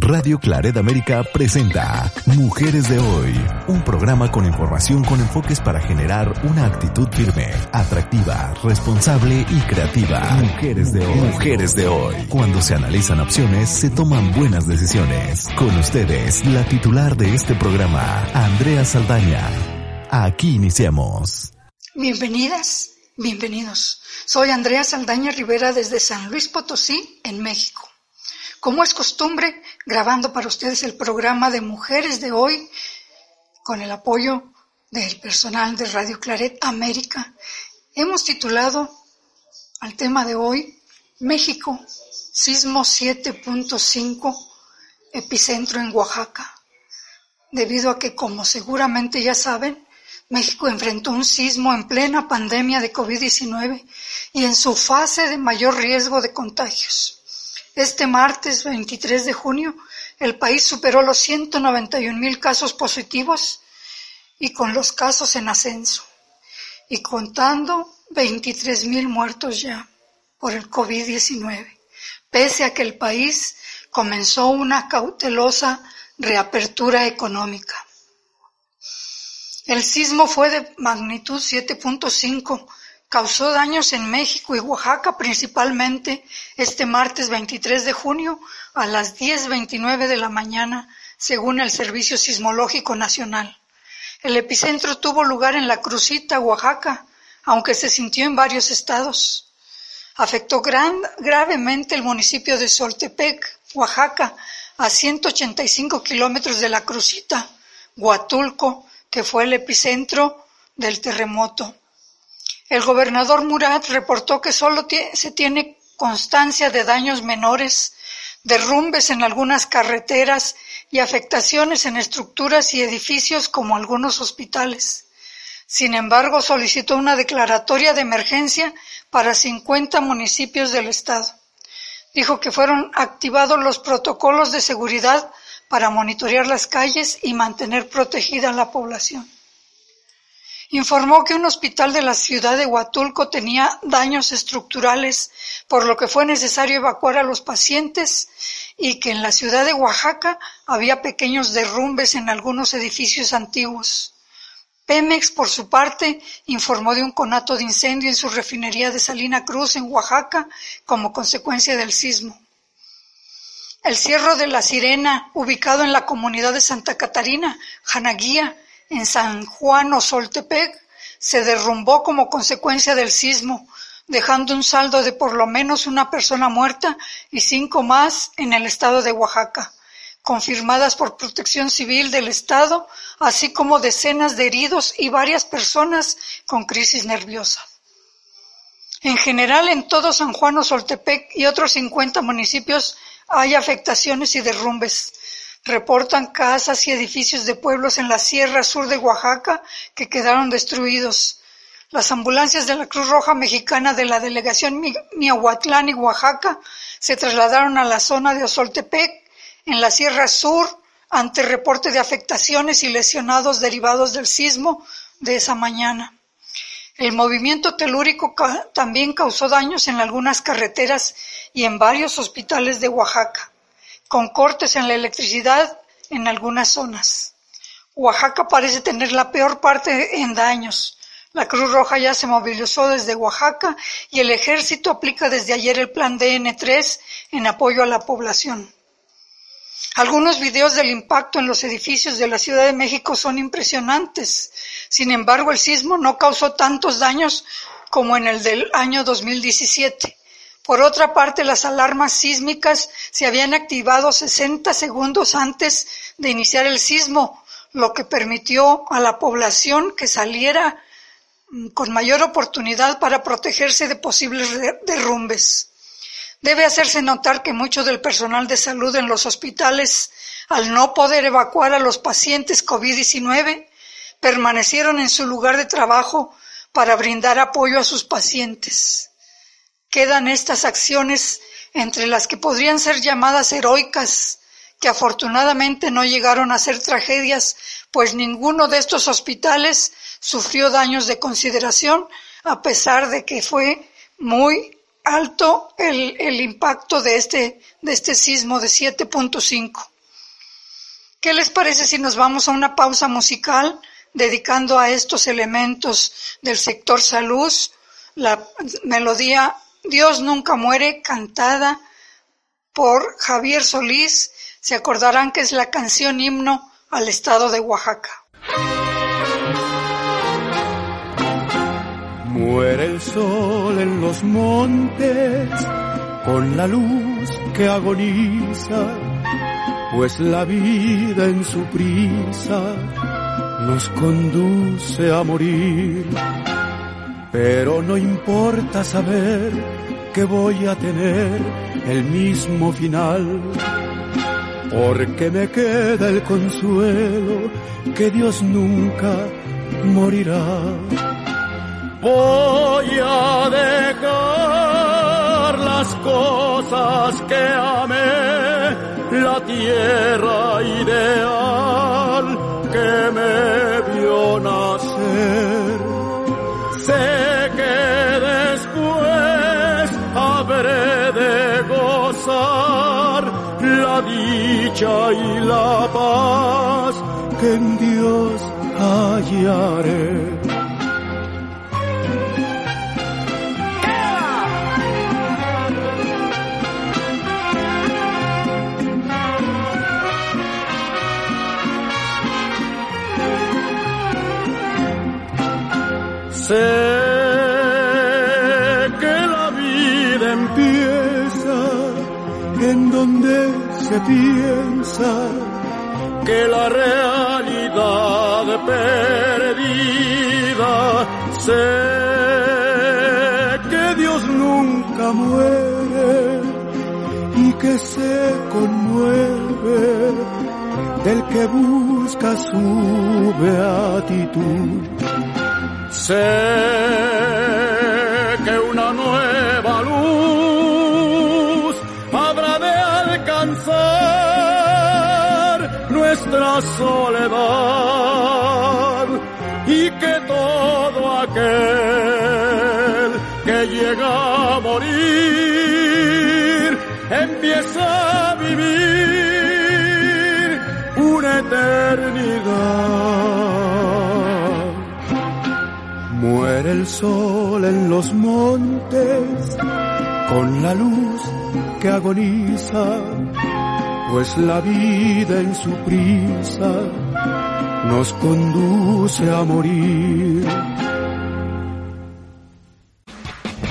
Radio Claret América presenta Mujeres de Hoy, un programa con información con enfoques para generar una actitud firme, atractiva, responsable y creativa. Mujeres de Hoy. Mujeres de Hoy. Cuando se analizan opciones, se toman buenas decisiones. Con ustedes, la titular de este programa, Andrea Saldaña. Aquí iniciamos. Bienvenidas, bienvenidos. Soy Andrea Saldaña Rivera desde San Luis Potosí, en México. Como es costumbre, grabando para ustedes el programa de Mujeres de hoy con el apoyo del personal de Radio Claret América, hemos titulado al tema de hoy México, sismo 7.5, epicentro en Oaxaca, debido a que, como seguramente ya saben, México enfrentó un sismo en plena pandemia de COVID-19 y en su fase de mayor riesgo de contagios. Este martes 23 de junio, el país superó los 191 mil casos positivos y con los casos en ascenso, y contando 23 mil muertos ya por el COVID-19, pese a que el país comenzó una cautelosa reapertura económica. El sismo fue de magnitud 7.5 causó daños en México y Oaxaca principalmente este martes 23 de junio a las 10.29 de la mañana, según el Servicio Sismológico Nacional. El epicentro tuvo lugar en La Crucita, Oaxaca, aunque se sintió en varios estados. Afectó gravemente el municipio de Soltepec, Oaxaca, a 185 kilómetros de La Crucita, Huatulco, que fue el epicentro del terremoto. El gobernador Murat reportó que solo se tiene constancia de daños menores, derrumbes en algunas carreteras y afectaciones en estructuras y edificios como algunos hospitales. Sin embargo, solicitó una declaratoria de emergencia para 50 municipios del estado. Dijo que fueron activados los protocolos de seguridad para monitorear las calles y mantener protegida la población informó que un hospital de la ciudad de Huatulco tenía daños estructurales, por lo que fue necesario evacuar a los pacientes y que en la ciudad de Oaxaca había pequeños derrumbes en algunos edificios antiguos. Pemex, por su parte, informó de un conato de incendio en su refinería de Salina Cruz, en Oaxaca, como consecuencia del sismo. El Cierro de la Sirena, ubicado en la comunidad de Santa Catarina, Janaguía, en San Juan o Soltepec se derrumbó como consecuencia del sismo, dejando un saldo de por lo menos una persona muerta y cinco más en el estado de Oaxaca, confirmadas por Protección Civil del Estado, así como decenas de heridos y varias personas con crisis nerviosa. En general, en todo San Juan o Soltepec y otros 50 municipios hay afectaciones y derrumbes, Reportan casas y edificios de pueblos en la sierra sur de Oaxaca que quedaron destruidos. Las ambulancias de la Cruz Roja Mexicana de la delegación Miahuatlán y Oaxaca se trasladaron a la zona de Osoltepec, en la Sierra Sur, ante reporte de afectaciones y lesionados derivados del sismo de esa mañana. El movimiento telúrico también causó daños en algunas carreteras y en varios hospitales de Oaxaca con cortes en la electricidad en algunas zonas. Oaxaca parece tener la peor parte en daños. La Cruz Roja ya se movilizó desde Oaxaca y el ejército aplica desde ayer el plan DN3 en apoyo a la población. Algunos videos del impacto en los edificios de la Ciudad de México son impresionantes. Sin embargo, el sismo no causó tantos daños como en el del año 2017. Por otra parte, las alarmas sísmicas se habían activado 60 segundos antes de iniciar el sismo, lo que permitió a la población que saliera mm, con mayor oportunidad para protegerse de posibles derrumbes. Debe hacerse notar que mucho del personal de salud en los hospitales, al no poder evacuar a los pacientes COVID-19, permanecieron en su lugar de trabajo para brindar apoyo a sus pacientes. Quedan estas acciones entre las que podrían ser llamadas heroicas, que afortunadamente no llegaron a ser tragedias, pues ninguno de estos hospitales sufrió daños de consideración, a pesar de que fue muy alto el, el impacto de este, de este sismo de 7.5. ¿Qué les parece si nos vamos a una pausa musical dedicando a estos elementos del sector salud la melodía Dios nunca muere cantada por Javier Solís? Se acordarán que es la canción himno al estado de Oaxaca. Muere el sol en los montes con la luz que agoniza, pues la vida en su prisa nos conduce a morir. Pero no importa saber que voy a tener el mismo final, porque me queda el consuelo que Dios nunca morirá Voy a dejar las cosas que amé, la tierra ideal que me vio nacer. La dicha y la paz que en Dios hallaré. Sé se piensa que la realidad perdida. Sé que Dios nunca muere y que se conmueve del que busca su beatitud Sé soledad y que todo aquel que llega a morir empieza a vivir una eternidad. Muere el sol en los montes con la luz que agoniza, pues la vida en su prisa nos conduce a morir.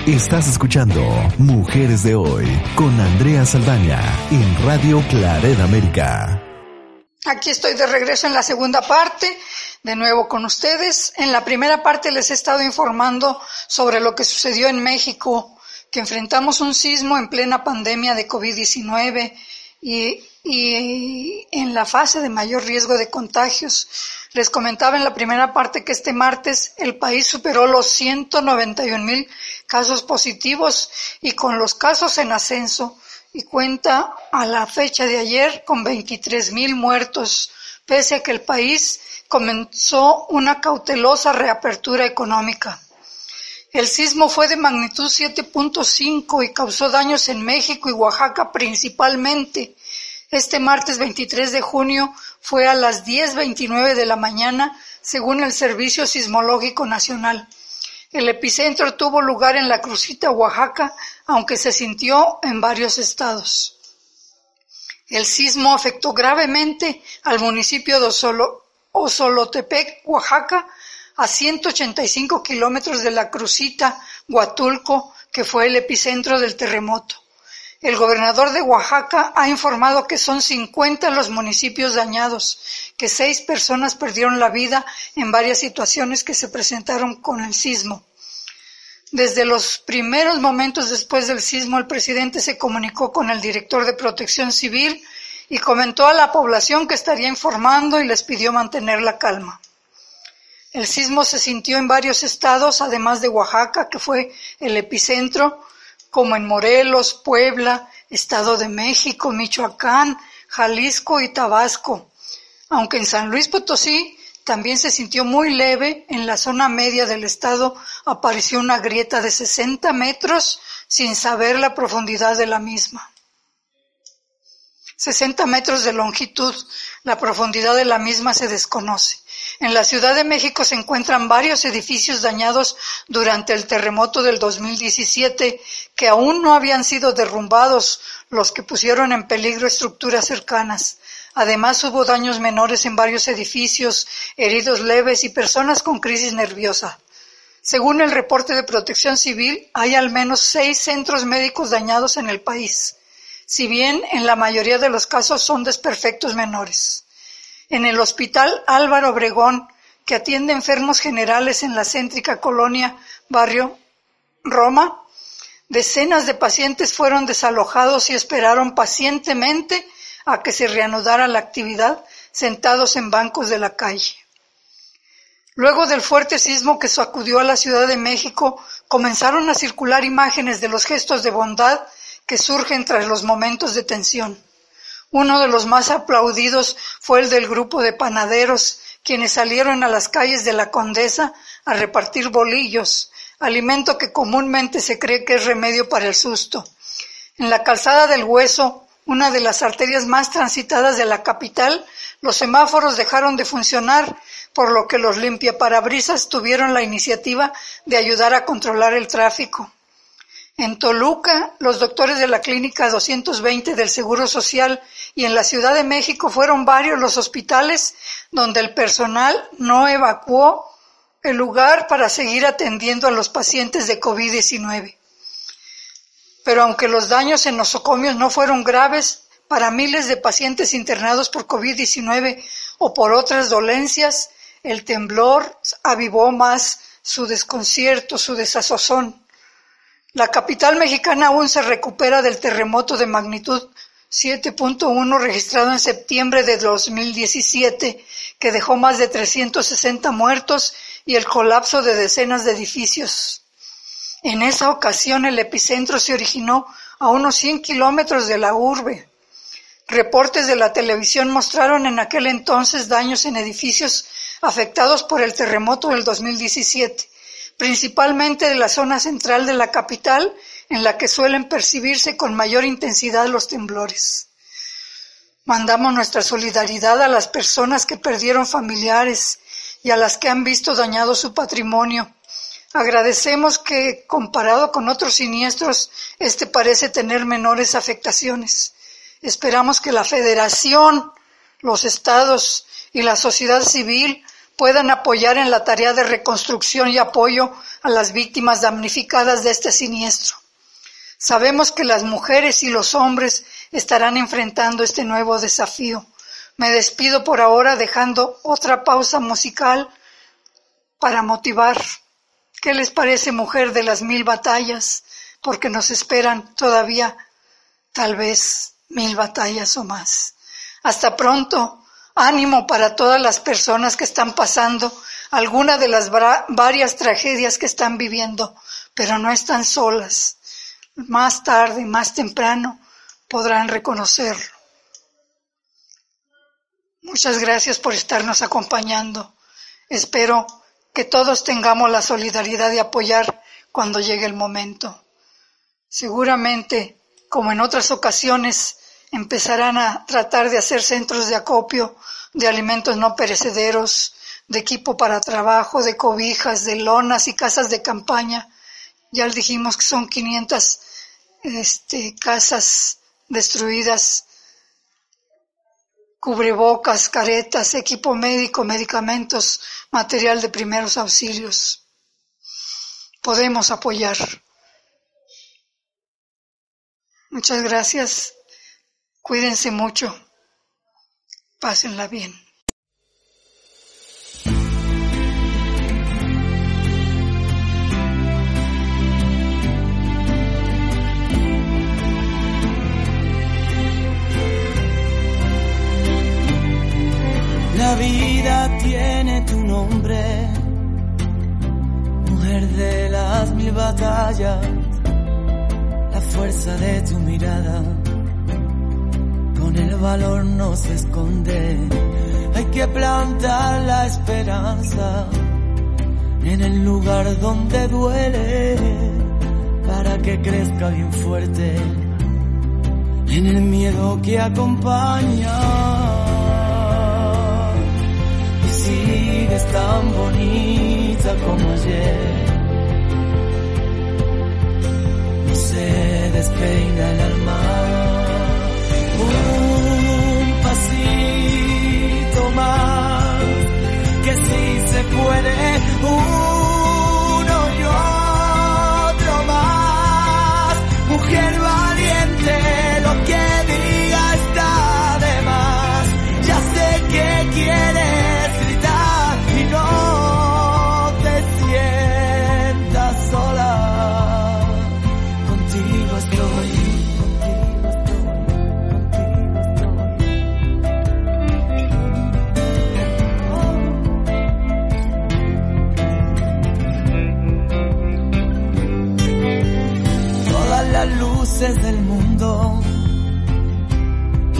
Estás escuchando Mujeres de Hoy con Andrea Saldaña en Radio Claret América. Aquí estoy de regreso en la segunda parte de nuevo con ustedes. En la primera parte les he estado informando sobre lo que sucedió en México, que enfrentamos un sismo en plena pandemia de COVID-19 y, y en la fase de mayor riesgo de contagios. Les comentaba en la primera parte que este martes el país superó los 191 mil casos positivos y con los casos en ascenso y cuenta a la fecha de ayer con 23 mil muertos, pese a que el país comenzó una cautelosa reapertura económica. El sismo fue de magnitud 7.5 y causó daños en México y Oaxaca principalmente. Este martes 23 de junio fue a las 10.29 de la mañana, según el Servicio Sismológico Nacional. El epicentro tuvo lugar en la Crucita, Oaxaca, aunque se sintió en varios estados. El sismo afectó gravemente al municipio de Osolo, Osolotepec, Oaxaca, a 185 kilómetros de la Crucita, Huatulco, que fue el epicentro del terremoto. El gobernador de Oaxaca ha informado que son 50 los municipios dañados, que seis personas perdieron la vida en varias situaciones que se presentaron con el sismo. Desde los primeros momentos después del sismo, el presidente se comunicó con el director de Protección Civil, y comentó a la población que estaría informando y les pidió mantener la calma. El sismo se sintió en varios estados, además de Oaxaca, que fue el epicentro, como en Morelos, Puebla, Estado de México, Michoacán, Jalisco y Tabasco. Aunque en San Luis Potosí también se sintió muy leve, en la zona media del estado apareció una grieta de 60 metros sin saber la profundidad de la misma. 60 metros de longitud, la profundidad de la misma se desconoce. En la Ciudad de México se encuentran varios edificios dañados durante el terremoto del 2017 que aún no habían sido derrumbados, los que pusieron en peligro estructuras cercanas. Además hubo daños menores en varios edificios, heridos leves y personas con crisis nerviosa. Según el reporte de Protección Civil, hay al menos seis centros médicos dañados en el país, si bien en la mayoría de los casos son desperfectos menores. En el Hospital Álvaro Obregón, que atiende enfermos generales en la céntrica colonia Barrio Roma, decenas de pacientes fueron desalojados y esperaron pacientemente a que se reanudara la actividad sentados en bancos de la calle. Luego del fuerte sismo que sacudió a la Ciudad de México, comenzaron a circular imágenes de los gestos de bondad que surgen tras los momentos de tensión. Uno de los más aplaudidos fue el del grupo de panaderos, quienes salieron a las calles de la Condesa a repartir bolillos, alimento que comúnmente se cree que es remedio para el susto. En la calzada del Hueso, una de las arterias más transitadas de la capital, los semáforos dejaron de funcionar por lo que los limpiaparabrisas tuvieron la iniciativa de ayudar a controlar el tráfico. En Toluca, los doctores de la Clínica 220 del Seguro Social y en la Ciudad de México fueron varios los hospitales donde el personal no evacuó el lugar para seguir atendiendo a los pacientes de COVID-19. Pero aunque los daños en nosocomios no fueron graves, para miles de pacientes internados por COVID-19 o por otras dolencias, el temblor avivó más su desconcierto, su desazozón. La capital mexicana aún se recupera del terremoto de magnitud 7.1 registrado en septiembre de 2017, que dejó más de 360 muertos y el colapso de decenas de edificios. En esa ocasión el epicentro se originó a unos 100 kilómetros de la urbe. Reportes de la televisión mostraron en aquel entonces daños en edificios afectados por el terremoto del 2017, principalmente de la zona central de la capital, en la que suelen percibirse con mayor intensidad los temblores. Mandamos nuestra solidaridad a las personas que perdieron familiares y a las que han visto dañado su patrimonio. Agradecemos que, comparado con otros siniestros, este parece tener menores afectaciones. Esperamos que la Federación, los estados y la sociedad civil puedan apoyar en la tarea de reconstrucción y apoyo a las víctimas damnificadas de este siniestro. Sabemos que las mujeres y los hombres estarán enfrentando este nuevo desafío. Me despido por ahora dejando otra pausa musical para motivar. ¿Qué les parece, mujer de las mil batallas? Porque nos esperan todavía tal vez mil batallas o más. Hasta pronto. Ánimo para todas las personas que están pasando alguna de las varias tragedias que están viviendo, pero no están solas. Más tarde, más temprano, podrán reconocerlo. Muchas gracias por estarnos acompañando. Espero que todos tengamos la solidaridad de apoyar cuando llegue el momento. Seguramente, como en otras ocasiones, empezarán a tratar de hacer centros de acopio de alimentos no perecederos, de equipo para trabajo, de cobijas, de lonas y casas de campaña. Ya dijimos que son 500 este, casas destruidas, cubrebocas, caretas, equipo médico, medicamentos, material de primeros auxilios. Podemos apoyar. Muchas gracias. Cuídense mucho. Pásenla bien. La vida tiene tu nombre, mujer de las mil batallas, la fuerza de tu mirada el valor no se esconde. Hay que plantar la esperanza en el lugar donde duele. para que crezca bien fuerte en el miedo que acompaña. Y sigues tan bonita como ayer. No se despeina el alma. Luces del mundo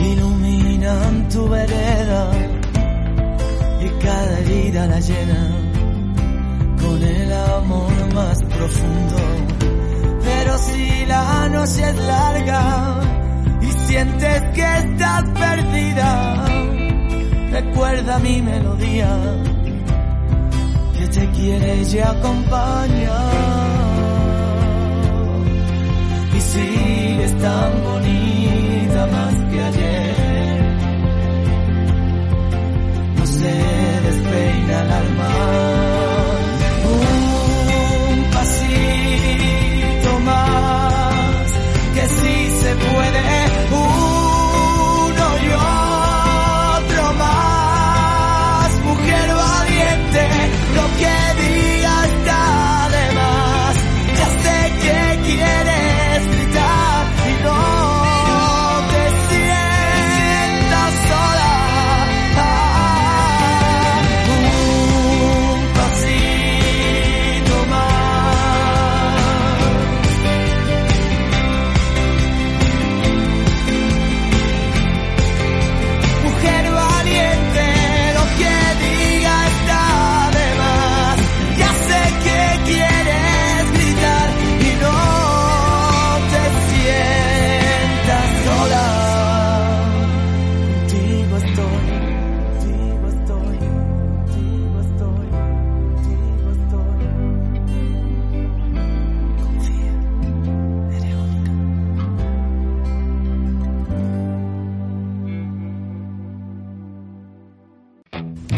iluminan tu vereda y cada herida la llena con el amor más profundo. Pero si la noche es larga y sientes que estás perdida, recuerda mi melodía que te quiere y acompaña sigues